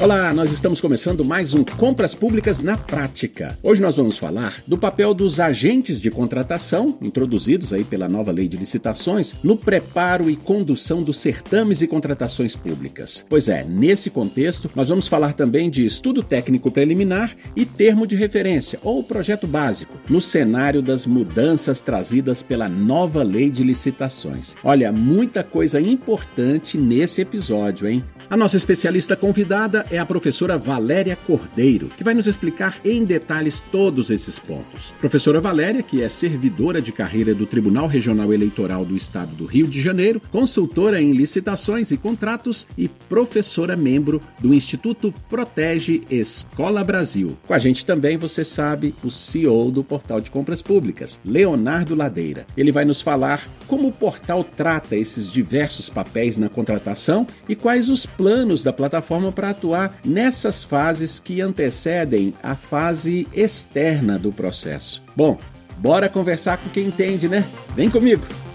Olá, nós estamos começando mais um Compras Públicas na Prática. Hoje nós vamos falar do papel dos agentes de contratação, introduzidos aí pela nova lei de licitações, no preparo e condução dos certames e contratações públicas. Pois é, nesse contexto, nós vamos falar também de estudo técnico preliminar e termo de referência, ou projeto básico, no cenário das mudanças trazidas pela nova lei de licitações. Olha, muita coisa importante nesse episódio, hein? A nossa especialista convidada é a professora Valéria Cordeiro, que vai nos explicar em detalhes todos esses pontos. Professora Valéria, que é servidora de carreira do Tribunal Regional Eleitoral do Estado do Rio de Janeiro, consultora em licitações e contratos e professora membro do Instituto Protege Escola Brasil. Com a gente também, você sabe, o CEO do Portal de Compras Públicas, Leonardo Ladeira. Ele vai nos falar como o portal trata esses diversos papéis na contratação e quais os planos da plataforma para atuar atuar nessas fases que antecedem a fase externa do processo. Bom, bora conversar com quem entende, né? Vem comigo!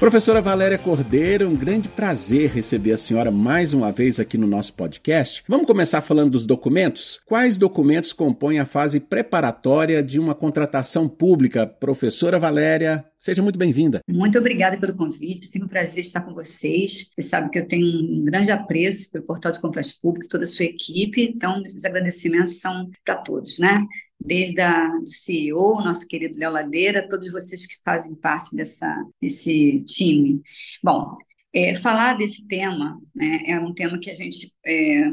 Professora Valéria Cordeiro, um grande prazer receber a senhora mais uma vez aqui no nosso podcast. Vamos começar falando dos documentos? Quais documentos compõem a fase preparatória de uma contratação pública? Professora Valéria, seja muito bem-vinda. Muito obrigada pelo convite, é sempre um prazer estar com vocês. Você sabe que eu tenho um grande apreço pelo Portal de Compras Públicas, toda a sua equipe, então os agradecimentos são para todos, né? Desde a, do CEO, nosso querido Léo Ladeira, todos vocês que fazem parte dessa, desse time. Bom, é, falar desse tema né, é um tema que a gente é,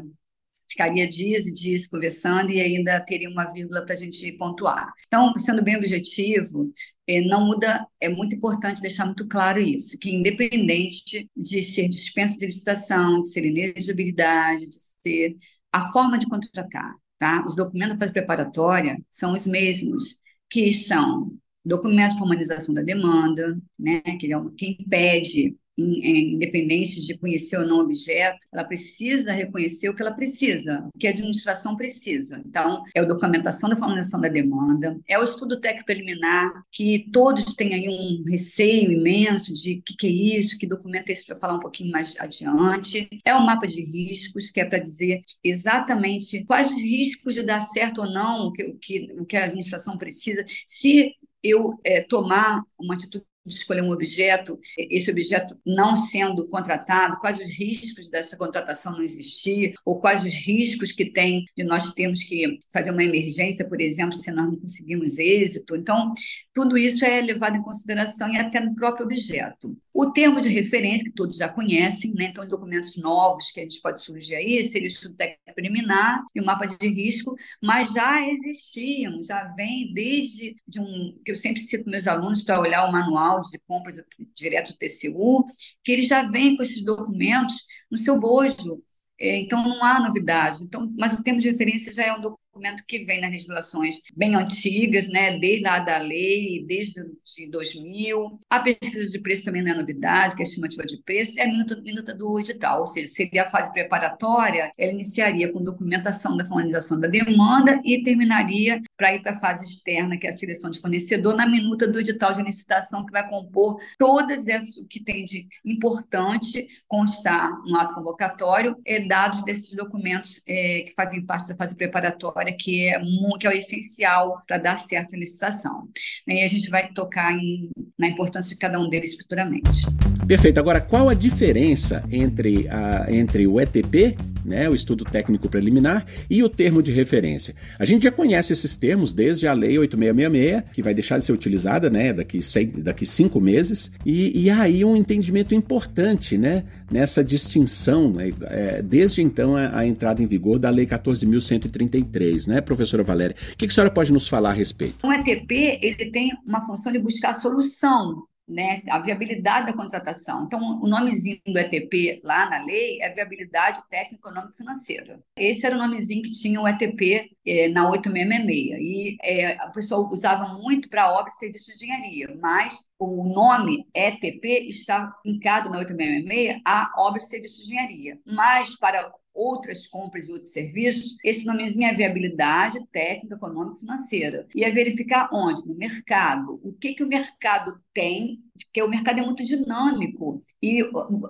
ficaria dias e dias conversando e ainda teria uma vírgula para a gente pontuar. Então, sendo bem objetivo, é, não muda, é muito importante deixar muito claro isso, que independente de ser dispensa de licitação, de ser inexigibilidade, de ser a forma de contratar, Tá? Os documentos da fase preparatória são os mesmos, que são documentos de formalização da demanda, né, que é quem pede independente de conhecer ou não o objeto, ela precisa reconhecer o que ela precisa, o que a administração precisa. Então, é a documentação da formalização da demanda, é o estudo técnico preliminar, que todos têm aí um receio imenso de o que, que, é isso, que documento é esse, para falar um pouquinho mais adiante. É o mapa de riscos, que é para dizer exatamente quais os riscos de dar certo ou não o que, o que, o que a administração precisa, se eu é, tomar uma atitude de escolher um objeto, esse objeto não sendo contratado, quais os riscos dessa contratação não existir, ou quais os riscos que tem de nós termos que fazer uma emergência, por exemplo, se nós não conseguimos êxito. Então, tudo isso é levado em consideração e até no próprio objeto. O termo de referência, que todos já conhecem, né? então os documentos novos que a gente pode surgir aí, seria o estudo técnico preliminar e o mapa de risco, mas já existiam, já vem desde de um que eu sempre cito meus alunos para olhar o manual de compra direto do TCU, que eles já vêm com esses documentos no seu bojo. É, então, não há novidade. Então, mas o termo de referência já é um documento que vem nas legislações bem antigas, né, desde lá da lei, desde de 2000. A pesquisa de preço também não é novidade, que é a estimativa de preço, é a minuta, minuta do edital, ou seja, seria a fase preparatória, ela iniciaria com documentação da formalização da demanda e terminaria para ir para a fase externa, que é a seleção de fornecedor, na minuta do edital de licitação, que vai compor todas essas, o que tem de importante constar no ato convocatório, é, dados desses documentos é, que fazem parte da fase preparatória que é, que é o essencial para dar certo a licitação. E a gente vai tocar em, na importância de cada um deles futuramente. Perfeito. Agora, qual a diferença entre, a, entre o ETP né, o estudo técnico preliminar e o termo de referência. A gente já conhece esses termos desde a Lei 8666, que vai deixar de ser utilizada né, daqui, daqui cinco meses, e, e há aí um entendimento importante né, nessa distinção, né, é, desde então a, a, entrada em vigor da Lei 14.133, né, professora Valéria? O que, a senhora pode nos falar a respeito? O ETP ele tem uma função de buscar solução né, a viabilidade da contratação. Então, o nomezinho do ETP lá na lei é viabilidade técnico econômico financeira. Esse era o nomezinho que tinha o ETP é, na 8666. E é, a pessoa usava muito para obra e serviço de engenharia, mas o nome ETP está linkado na 8666 a obra e serviço de engenharia. Mas para outras compras de outros serviços, esse nomezinho é viabilidade técnica, econômica e financeira. E é verificar onde? No mercado. O que, que o mercado tem, porque o mercado é muito dinâmico e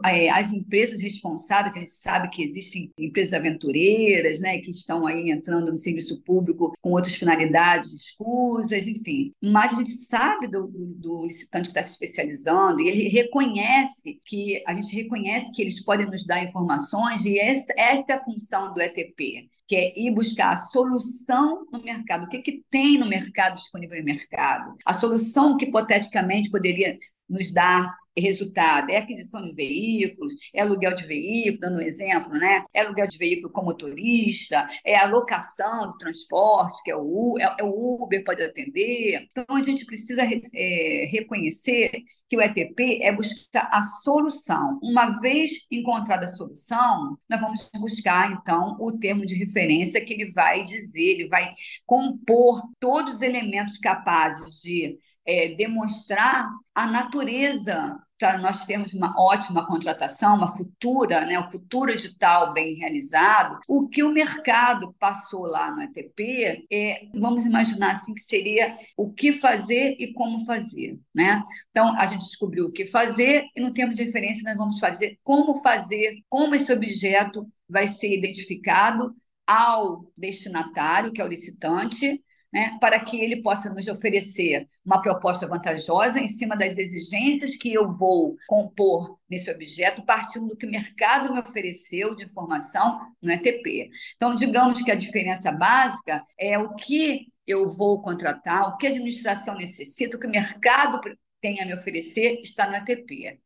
é, as empresas responsáveis, que a gente sabe que existem empresas aventureiras, né, que estão aí entrando no serviço público com outras finalidades escusas, enfim. Mas a gente sabe do, do licitante que está se especializando e ele reconhece que, a gente reconhece que eles podem nos dar informações e essa, essa é a função do ETP, que é ir buscar a solução no mercado. O que, que tem no mercado disponível no mercado? A solução que hipoteticamente poderia nos dar resultado é aquisição de veículos, é aluguel de veículo, dando um exemplo, né? É aluguel de veículo com motorista, é alocação do transporte, que é o, é, é o Uber pode atender. Então, a gente precisa é, reconhecer que o ETP é buscar a solução. Uma vez encontrada a solução, nós vamos buscar, então, o termo de referência que ele vai dizer, ele vai compor todos os elementos capazes de é, demonstrar a natureza para nós termos uma ótima contratação, uma futura, né, o futuro edital bem realizado, o que o mercado passou lá no ETP, é, vamos imaginar assim que seria o que fazer e como fazer, né? Então a gente descobriu o que fazer e no termo de referência nós vamos fazer como fazer, como esse objeto vai ser identificado ao destinatário, que é o licitante, né, para que ele possa nos oferecer uma proposta vantajosa em cima das exigências que eu vou compor nesse objeto, partindo do que o mercado me ofereceu de informação no ETP. Então, digamos que a diferença básica é o que eu vou contratar, o que a administração necessita, o que o mercado tem a me oferecer está no ETP.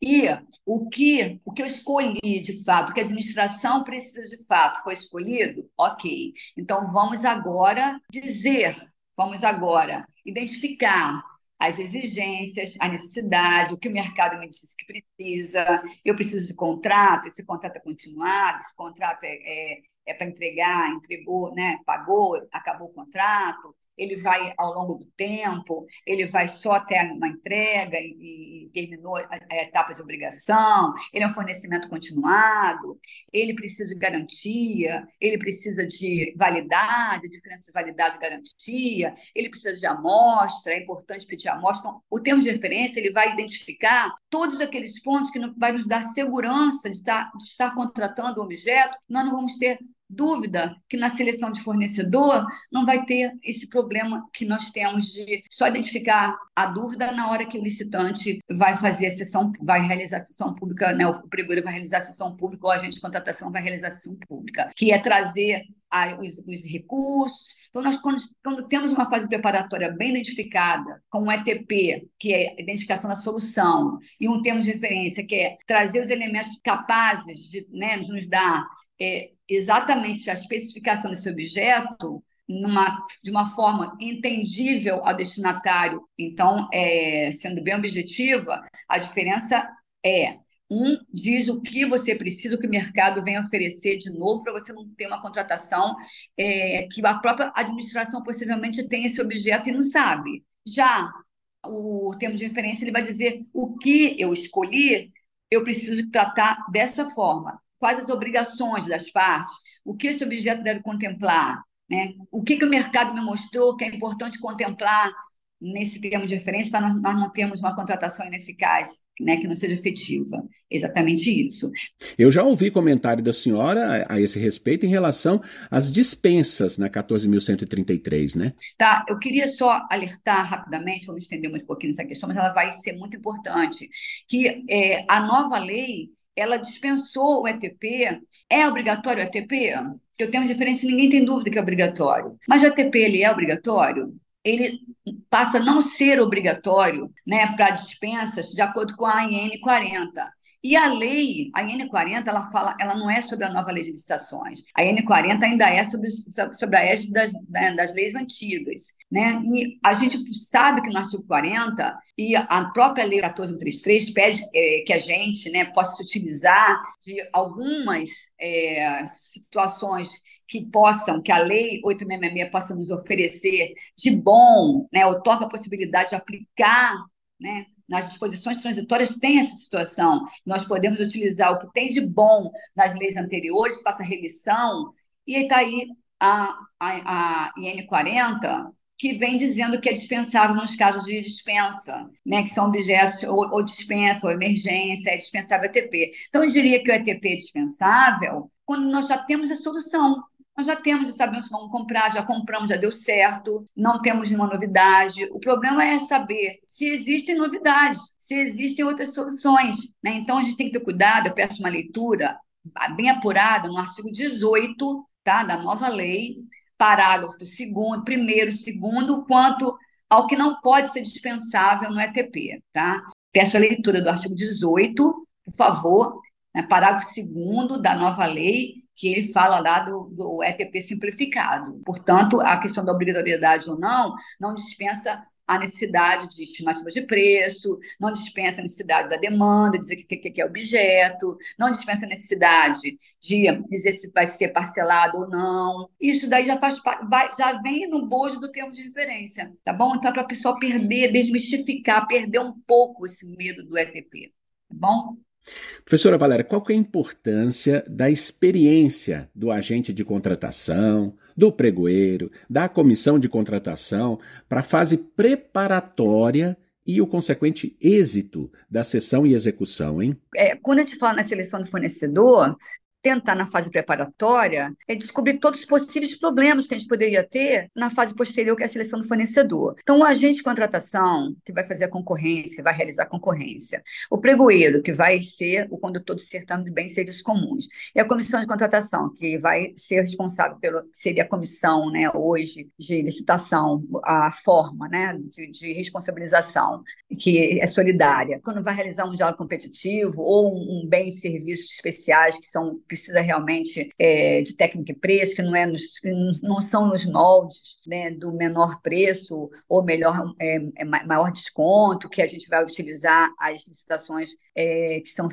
E o que, o que eu escolhi de fato, o que a administração precisa de fato, foi escolhido? Ok. Então vamos agora dizer, vamos agora identificar as exigências, a necessidade, o que o mercado me disse que precisa. Eu preciso de contrato, esse contrato é continuado, esse contrato é, é, é para entregar, entregou, né, pagou, acabou o contrato ele vai ao longo do tempo, ele vai só até uma entrega e, e terminou a, etapa de obrigação, ele é um fornecimento continuado, ele precisa de garantia, ele precisa de validade, diferença de validade e garantia, ele precisa de amostra, é importante pedir amostra. Então, o termo de referência ele vai identificar todos aqueles pontos que vai nos dar segurança de estar, de estar contratando o objeto, nós não vamos ter dúvida que na seleção de fornecedor não vai ter esse problema que nós temos de só identificar a dúvida na hora que o licitante vai fazer a sessão, vai realizar a sessão pública, né? o pregoeiro vai realizar a sessão pública ou a agente de contratação vai realizar a sessão pública, que é trazer a, os, os, recursos. Então, nós, quando, quando, temos uma fase preparatória bem identificada, com um ETP, que é a identificação da solução, e um termo de referência, que é trazer os elementos capazes de né, nos dar é, exatamente a especificação desse objeto numa, de uma forma entendível ao destinatário, então, é, sendo bem objetiva, a diferença é um diz o que você precisa, o que o mercado vem oferecer de novo para você não ter uma contratação é, que a própria administração possivelmente tem esse objeto e não sabe. Já o termo de referência ele vai dizer o que eu escolhi, eu preciso tratar dessa forma quais as obrigações das partes, o que esse objeto deve contemplar, né? o que, que o mercado me mostrou que é importante contemplar nesse termo de referência para nós, não termos uma contratação ineficaz, né, que não seja efetiva. Exatamente isso. Eu já ouvi comentário da senhora a esse respeito em relação às dispensas na 14.133, né? Tá, eu queria só alertar rapidamente, vamos estender um pouquinho nessa questão, mas ela vai ser muito importante, que é, a nova lei ela dispensou o ETP. É obrigatório o ETP? Eu tenho diferença, ninguém tem dúvida que é obrigatório. Mas o ETP ele é obrigatório? Ele passa a não ser obrigatório né, para dispensas de acordo com a AN 40. E a lei, a IN40, ela fala, ela não é sobre a nova lei de licitações. A IN40 ainda é sobre, sobre a égide das, né, das leis antigas. Né? E a gente sabe que no artigo 40 e a própria lei 14133 pede é, que a gente né, possa se utilizar de algumas é, situações que possam, que a lei 866 possa nos oferecer de bom, né, ou toca a possibilidade de aplicar né, nas disposições transitórias tem essa situação. Nós podemos utilizar o que tem de bom nas leis anteriores, que faça remissão, e está aí a, a, a IN 40, que vem dizendo que é dispensável nos casos de dispensa, né, que são objetos ou, ou dispensa ou emergência, é dispensável ETP. Então, eu diria que o ETP é dispensável quando nós já temos a solução. Nós já temos, sabemos que vamos comprar, já compramos, já deu certo, não temos nenhuma novidade. O problema é saber se existem novidades, se existem outras soluções. Né? Então, a gente tem que ter cuidado, eu peço uma leitura bem apurada no artigo 18 tá, da nova lei, parágrafo segundo, primeiro, segundo, quanto ao que não pode ser dispensável no ETP. Tá? Peço a leitura do artigo 18, por favor, né, parágrafo segundo da nova lei, que ele fala lá do, do ETP simplificado. Portanto, a questão da obrigatoriedade ou não, não dispensa a necessidade de estimativa de preço, não dispensa a necessidade da demanda, dizer que, que, que, é objeto, não dispensa a necessidade de dizer se vai ser parcelado ou não. Isso daí já faz vai, já vem no bojo do termo de referência, tá bom? Então, é para a pessoa perder, desmistificar, perder um pouco esse medo do ETP, tá bom? Professora Valéria, qual que é a importância da experiência do agente de contratação, do pregoeiro, da comissão de contratação para a fase preparatória e o consequente êxito da sessão e execução, hein? É, quando a gente fala na seleção de fornecedor, tentar na fase preparatória é descobrir todos os possíveis problemas que a gente poderia ter na fase posterior, que é a seleção do fornecedor. Então, o agente de contratação, que vai fazer a concorrência, que vai realizar a concorrência, o pregoeiro, que vai ser o condutor do certame de bens e serviços comuns, e a comissão de contratação, que vai ser responsável pelo, seria a comissão, né, hoje, de licitação, a forma, né, de, de responsabilização, que é solidária. Quando vai realizar um diálogo competitivo ou um, bem e serviços especiais que são precisa realmente é, de técnica e preço, que não, é nos, não são nos moldes né, do menor preço ou melhor é, é, maior desconto, que a gente vai utilizar as licitações é, que são,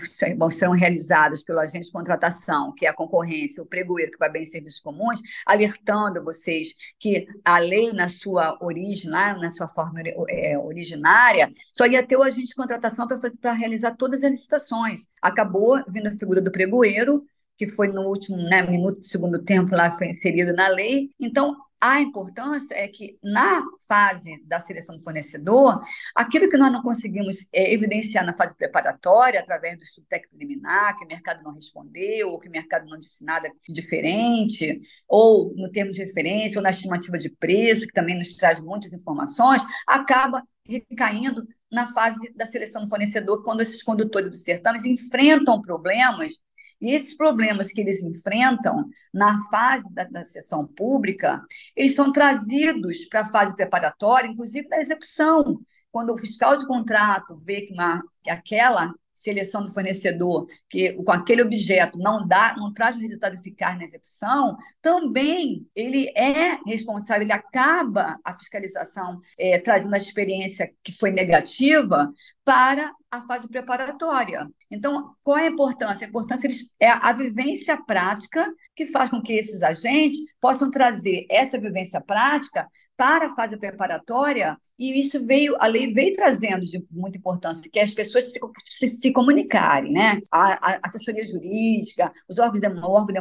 serão realizadas pelo agente de contratação, que é a concorrência, o pregoeiro que vai bem em serviços comuns, alertando vocês que a lei, na sua origem, na sua forma é, originária, só ia ter o agente de contratação para realizar todas as licitações. Acabou vindo a figura do pregoeiro, que foi no último né, minuto do segundo tempo lá foi inserido na lei. Então, a importância é que na fase da seleção do fornecedor, aquilo que nós não conseguimos é, evidenciar na fase preparatória, através do estudo técnico preliminar, que o mercado não respondeu, ou que o mercado não disse nada diferente, ou no termo de referência, ou na estimativa de preço, que também nos traz muitas informações, acaba recaindo na fase da seleção do fornecedor, quando esses condutores dos certames enfrentam problemas e esses problemas que eles enfrentam na fase da, da sessão pública, eles são trazidos para a fase preparatória, inclusive na execução. Quando o fiscal de contrato vê que, uma, que aquela seleção do fornecedor, que com aquele objeto não dá, não traz o resultado eficaz na execução, também ele é responsável, ele acaba a fiscalização é, trazendo a experiência que foi negativa para a fase preparatória. Então, qual é a importância? A importância é a vivência prática que faz com que esses agentes possam trazer essa vivência prática para a fase preparatória, e isso veio, a lei veio trazendo de muita importância, que as pessoas se, se, se comunicarem, né? A, a, assessoria jurídica, os órgãos, de, órgão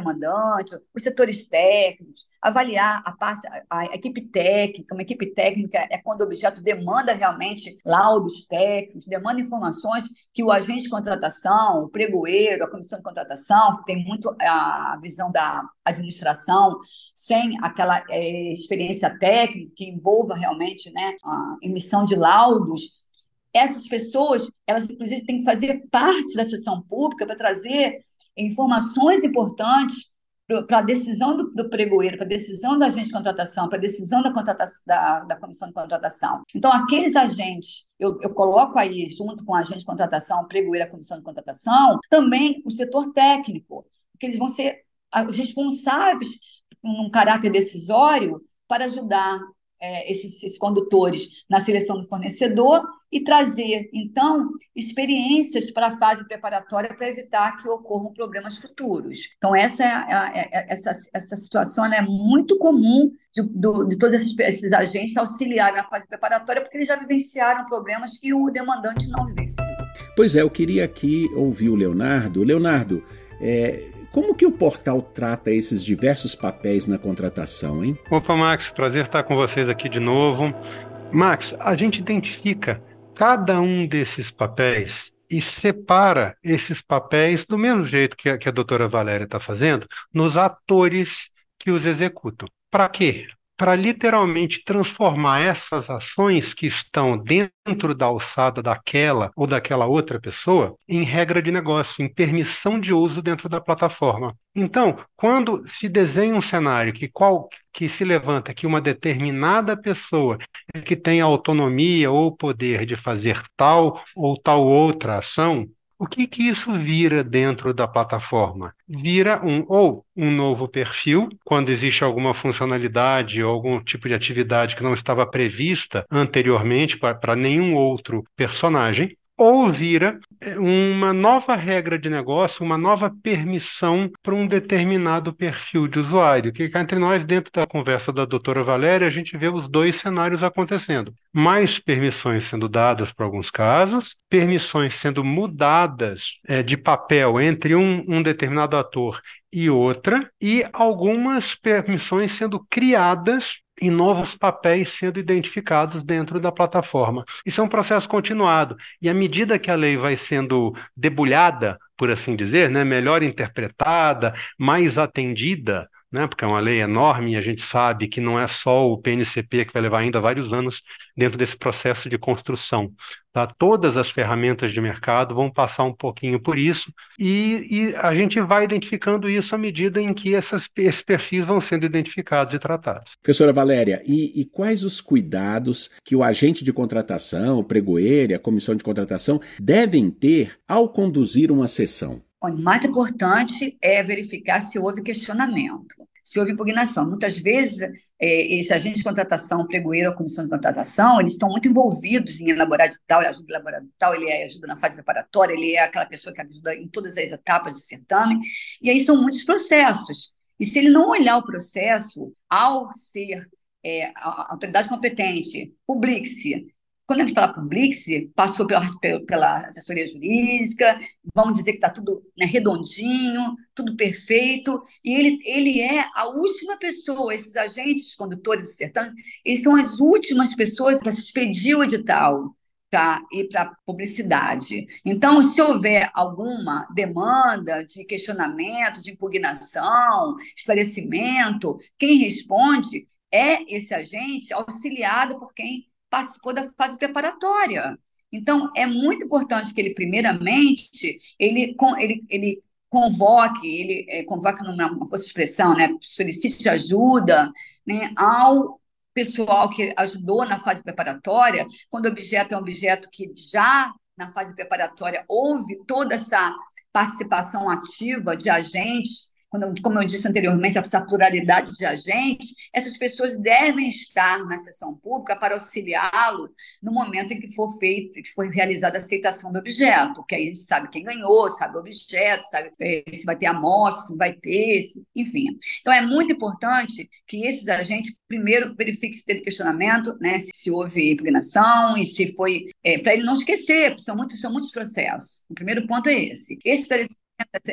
os setores técnicos, avaliar a parte, a, a, equipe técnica, uma equipe técnica é quando o objeto demanda realmente laudos técnicos, demanda informações que o agente de contratação, o pregoeiro, a comissão de contratação, que tem muito a visão da administração, sem aquela é, experiência técnica que envolva realmente né, a emissão de laudos, essas pessoas, elas inclusive têm que fazer parte da sessão pública para trazer informações importantes para a decisão do, do pregoeiro, para a decisão do agente de contratação, para a decisão da, da, da, comissão de contratação. Então, aqueles agentes, eu, eu coloco aí, junto com o agente de contratação, o pregoeiro, a comissão de contratação, também o setor técnico, que eles vão ser responsáveis, num caráter decisório, para ajudar é, esses, esses, condutores na seleção do fornecedor e trazer, então, experiências para a fase preparatória para evitar que ocorram problemas futuros. Então, essa, é a, é, é, essa, essa situação é muito comum de, do, de todos esses, esses agentes auxiliarem na fase preparatória, porque eles já vivenciaram problemas que o demandante não vivenciou. Pois é, eu queria aqui ouvir o Leonardo. Leonardo, é, como que o portal trata esses diversos papéis na contratação, hein? Opa, Max, prazer estar com vocês aqui de novo. Max, a gente identifica cada um desses papéis e separa esses papéis do mesmo jeito que a, que a doutora Valéria está fazendo, nos atores que os executam. Para quê? Para literalmente transformar essas ações que estão dentro da alçada daquela ou daquela outra pessoa em regra de negócio, em permissão de uso dentro da plataforma. Então, quando se desenha um cenário que, qual, que se levanta que uma determinada pessoa que tem autonomia ou poder de fazer tal ou tal outra ação, o que que isso vira dentro da plataforma? Vira um ou um novo perfil, quando existe alguma funcionalidade ou algum tipo de atividade que não estava prevista anteriormente para nenhum outro personagem, ou vira é, uma nova regra de negócio, uma nova permissão para um determinado perfil de usuário. Que entre nós, dentro da conversa da doutora Valéria, a gente vê os dois cenários acontecendo. Mais permissões sendo dadas para alguns casos, permissões sendo mudadas é, de papel entre um, um determinado ator e outra, e algumas permissões sendo criadas e novos papéis sendo identificados dentro da plataforma. Isso é um processo continuado. E à medida que a lei vai sendo debulhada, por assim dizer, né, melhor interpretada, mais atendida, né, porque é uma lei enorme e a gente sabe que não é só o PNCP que vai levar ainda vários anos dentro desse processo de construção. Tá? Todas as ferramentas de mercado vão passar um pouquinho por isso e, e a gente vai identificando isso à medida em que essas, esses perfis vão sendo identificados e tratados. Professora Valéria, e, e quais os cuidados que o agente de contratação, o pregoeiro a comissão de contratação devem ter ao conduzir uma sessão? O mais importante é verificar se houve questionamento, se houve impugnação. Muitas vezes, é, esse agente de contratação, pregoeiro, a comissão de contratação, eles estão muito envolvidos em elaborar de tal, ele ajuda em elaborar de tal, ele ajuda na fase preparatória, ele é aquela pessoa que ajuda em todas as etapas do certame, e aí são muitos processos. E se ele não olhar o processo, ao ser é, a autoridade competente, publique-se, quando a gente fala Publix, passou pela, pela assessoria jurídica, vamos dizer que está tudo né, redondinho, tudo perfeito, e ele, ele é a última pessoa, esses agentes condutores do certame, eles são as últimas pessoas para se expedir o edital para ir para publicidade. Então, se houver alguma demanda de questionamento, de impugnação, esclarecimento, quem responde é esse agente auxiliado por quem participou da fase preparatória. Então, é muito importante que ele, primeiramente, ele, ele, ele convoque, ele é, não fosse expressão, né, solicite ajuda né, ao pessoal que ajudou na fase preparatória, quando o objeto é um objeto que já na fase preparatória houve toda essa participação ativa de agentes como eu disse anteriormente, essa pluralidade de agentes, essas pessoas devem estar na sessão pública para auxiliá-lo no momento em que for feito, que for realizada a aceitação do objeto, que aí a gente sabe quem ganhou, sabe o objeto, sabe é, se vai ter amostra, se vai ter, se, enfim. Então, é muito importante que esses agentes, primeiro, verifiquem se teve questionamento, né, se, se houve impugnação e se foi, é, para ele não esquecer, são muitos, são muitos processos. O primeiro ponto é esse. Esse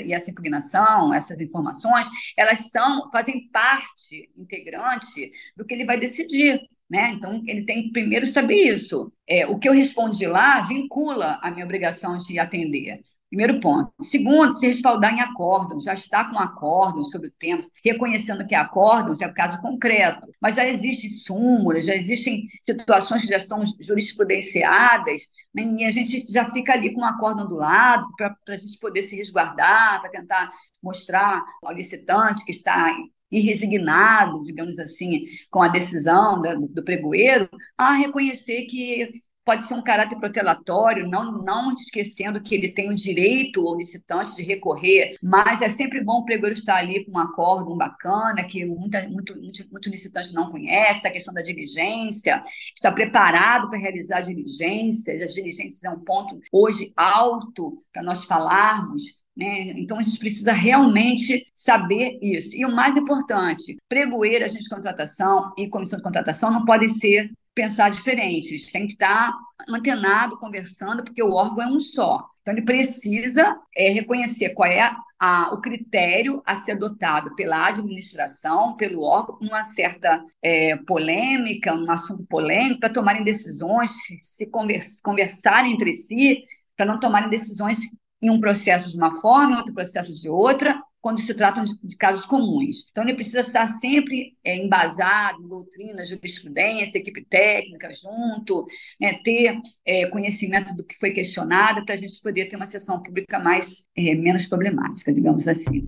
e essa impugnação, essas informações, elas são, fazem parte integrante do que ele vai decidir. Né? Então, ele tem que primeiro saber isso. É, o que eu respondi lá vincula a minha obrigação de atender. Primeiro ponto. Segundo, se respaldar em acórdão, já está com acórdão sobre o tema, reconhecendo que acórdão é o caso concreto, mas já existem súmulas, já existem situações que já estão jurisprudenciadas, né, e a gente já fica ali com um acórdão do lado para a gente poder se resguardar, para tentar mostrar ao licitante que está irresignado, digamos assim, com a decisão do, do pregoeiro, a reconhecer que pode ser um caráter protelatório, não, não esquecendo que ele tem o direito, o licitante, de recorrer, mas é sempre bom o pregoeiro estar ali com um acórdão bacana, que muita, muito, muito, muito licitante não conhece, a questão da diligência, está preparado para realizar diligências, as diligências é um ponto hoje alto para nós falarmos, né? Então, a gente precisa realmente saber isso. E o mais importante, pregoeiro, agente de contratação e comissão de contratação não podem ser pensar diferentes, tem que estar antenado, conversando, porque o órgão é um só. Então, ele precisa é, reconhecer qual é a, a, o critério a ser adotado pela administração, pelo órgão, uma certa é, polêmica, um assunto polêmico, para tomarem decisões, se convers, conversarem entre si, para não tomarem decisões em um processo de uma forma, em outro processo de outra, quando se tratam de, casos comuns. Então, ele precisa estar sempre é, embasado em doutrina, jurisprudência, equipe técnica junto, né, ter é, conhecimento do que foi questionado para a gente poder ter uma sessão pública mais é, menos problemática, digamos assim.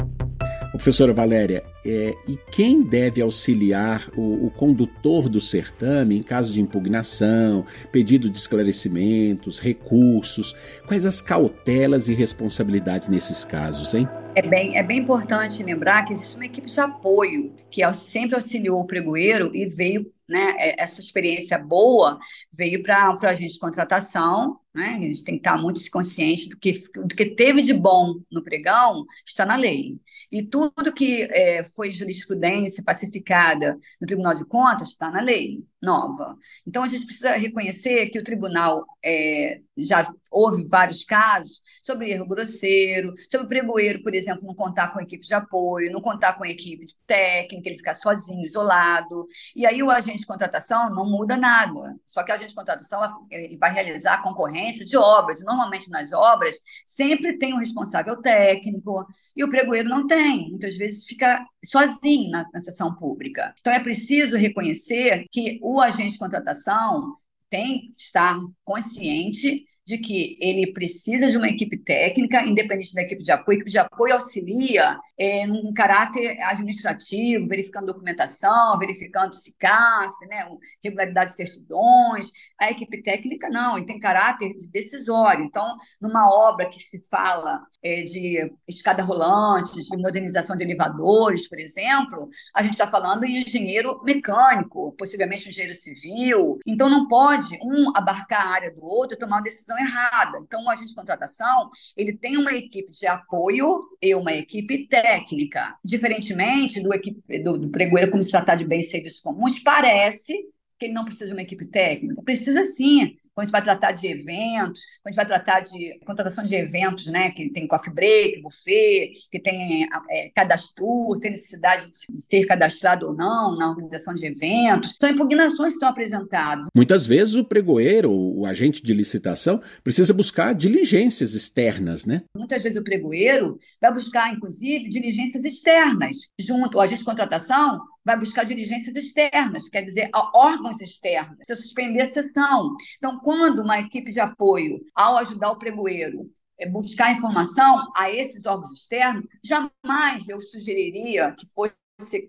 Professora Valéria, é, e quem deve auxiliar o, o, condutor do certame em caso de impugnação, pedido de esclarecimentos, recursos? Quais as cautelas e responsabilidades nesses casos, hein? É bem, é bem importante lembrar que existe uma equipe de apoio que sempre auxiliou o pregoeiro e veio né, é, essa experiência boa veio para o agente de contratação, né? A gente tem que estar muito consciente do que, do que teve de bom no pregão está na lei. E tudo que é, foi jurisprudência pacificada no Tribunal de Contas está na lei nova. Então, a gente precisa reconhecer que o tribunal é, já houve vários casos sobre erro grosseiro, sobre o pregoeiro, por exemplo, não contar com equipe de apoio, não contar com equipe de técnica, ele ficar sozinho, isolado. E aí o agente de contratação não muda nada. Só que o agente de contratação ele vai realizar a concorrência de obras. Normalmente nas obras sempre tem um responsável técnico e o pregoeiro não tem. Muitas vezes fica sozinho na, na sessão pública. Então é preciso reconhecer que o agente de contratação tem que estar consciente de que ele precisa de uma equipe técnica, independente da equipe de apoio. A equipe de apoio auxilia é, num caráter administrativo, verificando documentação, verificando SICAF, né, regularidade de certidões. A equipe técnica não, e tem caráter de decisório. Então, numa obra que se fala é, de escada rolante, de modernização de elevadores, por exemplo, a gente está falando em engenheiro mecânico, possivelmente engenheiro civil. Então, não pode um abarcar a área do outro e tomar uma decisão errada. Então, o agente de contratação, ele tem uma equipe de apoio e uma equipe técnica. Diferentemente do, equipe, do, do pregoeiro, como se tratar de bens e serviços comuns, parece que ele não precisa de uma equipe técnica. Precisa sim quando a gente vai tratar de eventos, quando a gente vai tratar de contratação de eventos, né, que tem coffee break, buffet, que tem é, cadastro, tem necessidade de ser cadastrado ou não na organização de eventos, são impugnações que são apresentadas. Muitas vezes o pregoeiro, o agente de licitação, precisa buscar diligências externas, né? Muitas vezes o pregoeiro vai buscar, inclusive, diligências externas, junto, o agente de contratação vai buscar diligências externas, quer dizer, órgãos externos, se suspender a sessão. Então, quando uma equipe de apoio, ao ajudar o pregoeiro, é, buscar informação a esses órgãos externos, jamais eu sugeriria que fosse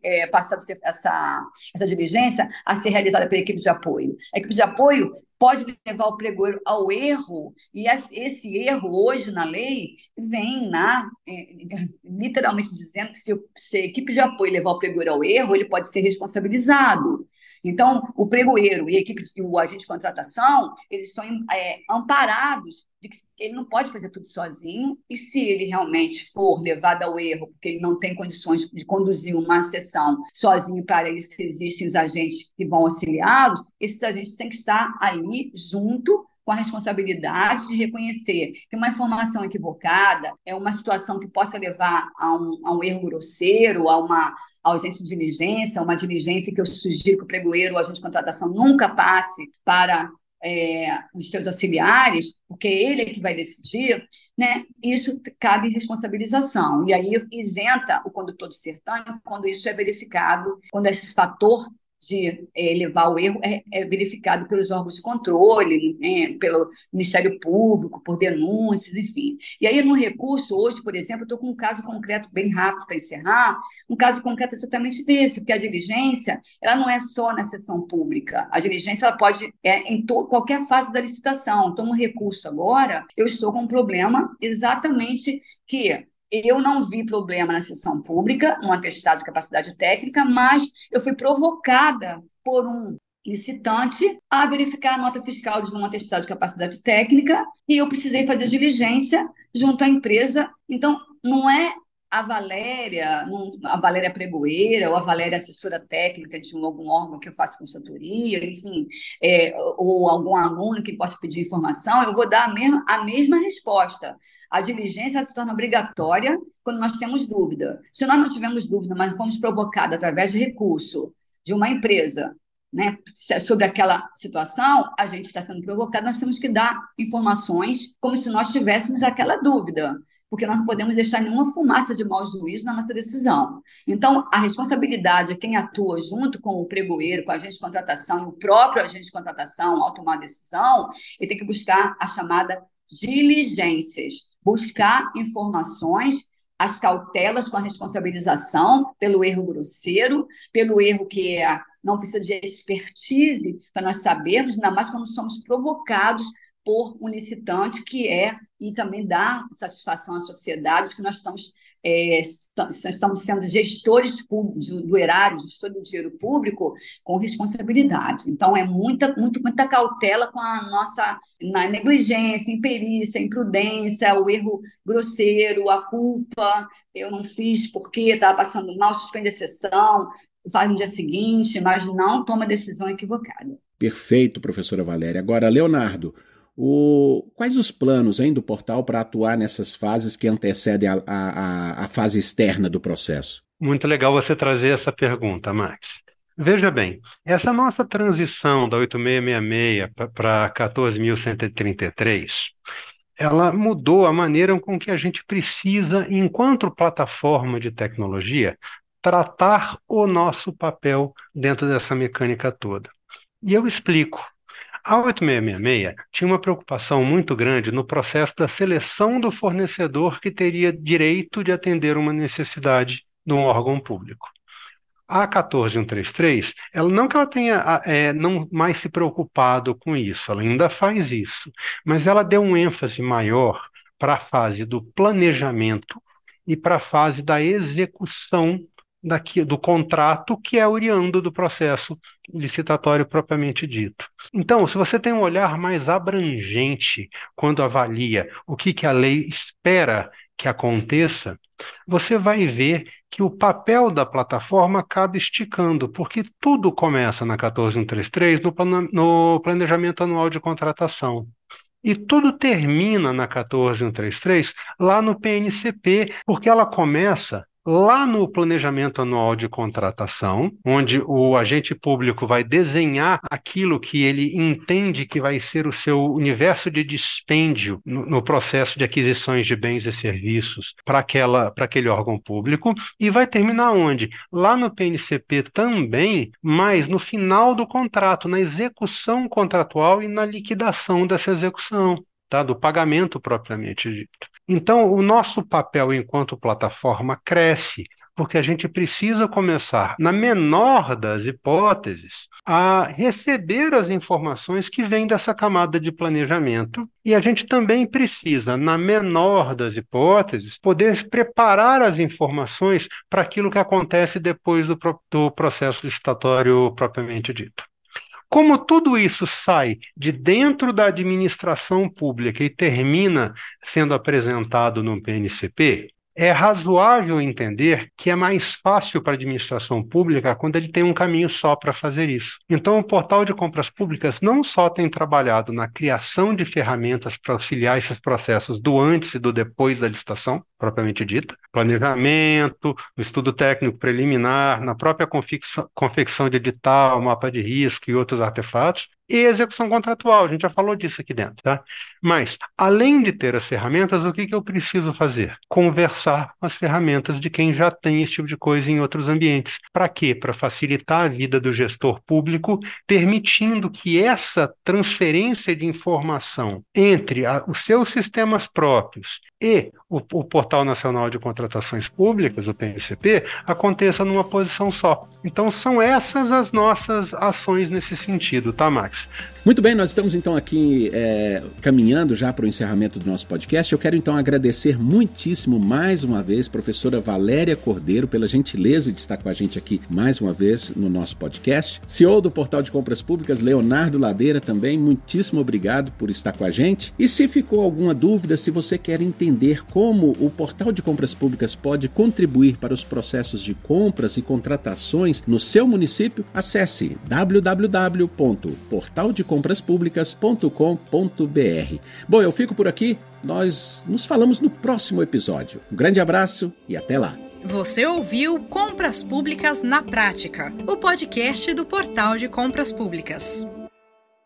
é, passada essa, essa diligência a ser realizada pela equipe de apoio. A equipe de apoio pode levar o pregoeiro ao erro, e esse erro, hoje na lei, vem na, é, literalmente dizendo que se, a equipe de apoio levar o pregoeiro ao erro, ele pode ser responsabilizado. Então, o pregoeiro e a equipe, o agente de contratação, eles estão é, amparados de que ele não pode fazer tudo sozinho, e se ele realmente for levado ao erro, porque ele não tem condições de conduzir uma sessão sozinho para isso existem os agentes que vão auxiliá-los, esses agentes têm que estar ali junto com a responsabilidade de reconhecer que uma informação equivocada é uma situação que possa levar a um, a um erro grosseiro, a uma ausência de diligência, uma diligência que eu sugiro que o pregoeiro ou agente de contratação nunca passe para é, os seus auxiliares, porque ele é que vai decidir, né? Isso cabe responsabilização. E aí isenta o condutor do certame quando isso é verificado, quando esse fator de é, levar o erro é, é, verificado pelos órgãos de controle, né, pelo Ministério Público, por denúncias, enfim. E aí, no recurso, hoje, por exemplo, estou com um caso concreto bem rápido para encerrar, um caso concreto exatamente desse, porque a diligência ela não é só na sessão pública, a diligência ela pode é em qualquer fase da licitação. Então, no recurso agora, eu estou com um problema exatamente que eu não vi problema na sessão pública, um atestado de capacidade técnica, mas eu fui provocada por um licitante a verificar a nota fiscal de um atestado de capacidade técnica e eu precisei fazer diligência junto à empresa. Então, não é a Valéria, a Valéria pregoeira, ou a Valéria assessora técnica de algum órgão que eu faça consultoria, enfim, é, ou algum aluno que possa pedir informação, eu vou dar a mesma, a mesma resposta. A diligência se torna obrigatória quando nós temos dúvida. Se nós não tivermos dúvida, mas fomos provocados através de recurso de uma empresa né, sobre aquela situação, a gente está sendo provocado, nós temos que dar informações como se nós tivéssemos aquela dúvida porque nós não podemos deixar nenhuma fumaça de mau juízo na nossa decisão. Então, a responsabilidade é quem atua junto com o pregoeiro, com a agente de contratação e o próprio agente de contratação ao tomar a decisão, ele tem que buscar a chamada diligências, buscar informações as cautelas com a responsabilização pelo erro grosseiro, pelo erro que é, não precisa de expertise para nós sabermos, ainda mais quando somos provocados por um licitante que é e também dá satisfação à sociedade que nós estamos, é, estamos sendo gestores do erário, gestores do dinheiro público com responsabilidade. Então, é muita, muito, muita cautela com a nossa na negligência, imperícia, imprudência, o erro grosseiro, a culpa, eu não fiz porque estava passando mal, suspende a sessão, faz no dia seguinte, mas não toma decisão equivocada. Perfeito, professora Valéria. Agora, Leonardo, o, quais os planos hein, do portal para atuar nessas fases que antecedem a, a, a fase externa do processo? Muito legal você trazer essa pergunta, Max. Veja bem, essa nossa transição da 8666 para 14.133, ela mudou a maneira com que a gente precisa, enquanto plataforma de tecnologia, tratar o nosso papel dentro dessa mecânica toda. E eu explico. A 8666 tinha uma preocupação muito grande no processo da seleção do fornecedor que teria direito de atender uma necessidade de um órgão público. A 14133, ela não que ela tenha é, não mais se preocupado com isso, ela ainda faz isso, mas ela deu um ênfase maior para a fase do planejamento e para a fase da execução daqui, do contrato que é oriundo do processo licitatório propriamente dito. Então, se você tem um olhar mais abrangente quando avalia o que, que a lei espera que aconteça, você vai ver que o papel da plataforma acaba esticando, porque tudo começa na 14133 no, no planejamento anual de contratação. E tudo termina na 14133 lá no PNCP, porque ela começa lá no planejamento anual de contratação, onde o agente público vai desenhar aquilo que ele entende que vai ser o seu universo de dispêndio no, no processo de aquisições de bens e serviços para aquele órgão público e vai terminar onde? Lá no PNCP também, mas no final do contrato, na execução contratual e na liquidação dessa execução. Tá, do pagamento propriamente dito. Então, o nosso papel enquanto plataforma cresce, porque a gente precisa começar, na menor das hipóteses, a receber as informações que vêm dessa camada de planejamento. E a gente também precisa, na menor das hipóteses, poder preparar as informações para aquilo que acontece depois do, do processo licitatório propriamente dito. Como tudo isso sai de dentro da administração pública e termina sendo apresentado no PNCP, é razoável entender que é mais fácil para a administração pública quando ele tem um caminho só para fazer isso. Então, o portal de compras públicas não só tem trabalhado na criação de ferramentas para auxiliar esses processos do antes e do depois da licitação, propriamente dita, planejamento, estudo técnico preliminar, na própria confecção de edital, mapa de risco e outros artefatos, e execução contratual. A gente já falou disso aqui dentro, tá? Mas, além de ter as ferramentas, o que, que eu preciso fazer? Conversar com as ferramentas de quem já tem esse tipo de coisa em outros ambientes. Para quê? Para facilitar a vida do gestor público, permitindo que essa transferência de informação entre a, os seus sistemas próprios e o, o, Portal Nacional de Contratações Públicas, o PNCP, aconteça numa posição só. Então são essas as nossas ações nesse sentido, tá, Max? life Muito bem, nós estamos então aqui é, caminhando já para o encerramento do nosso podcast. Eu quero então agradecer muitíssimo mais uma vez, professora Valéria Cordeiro, pela gentileza de estar com a gente aqui mais uma vez no nosso podcast. CEO do Portal de Compras Públicas, Leonardo Ladeira, também, muitíssimo obrigado por estar com a gente. E se ficou alguma dúvida, se você quer entender como o Portal de Compras Públicas pode contribuir para os processos de compras e contratações no seu município, acesse www.portaldecompras.com compraspublicas.com.br. Bom, eu fico por aqui. Nós nos falamos no próximo episódio. Um grande abraço e até lá. Você ouviu Compras Públicas na Prática, o podcast do Portal de Compras Públicas.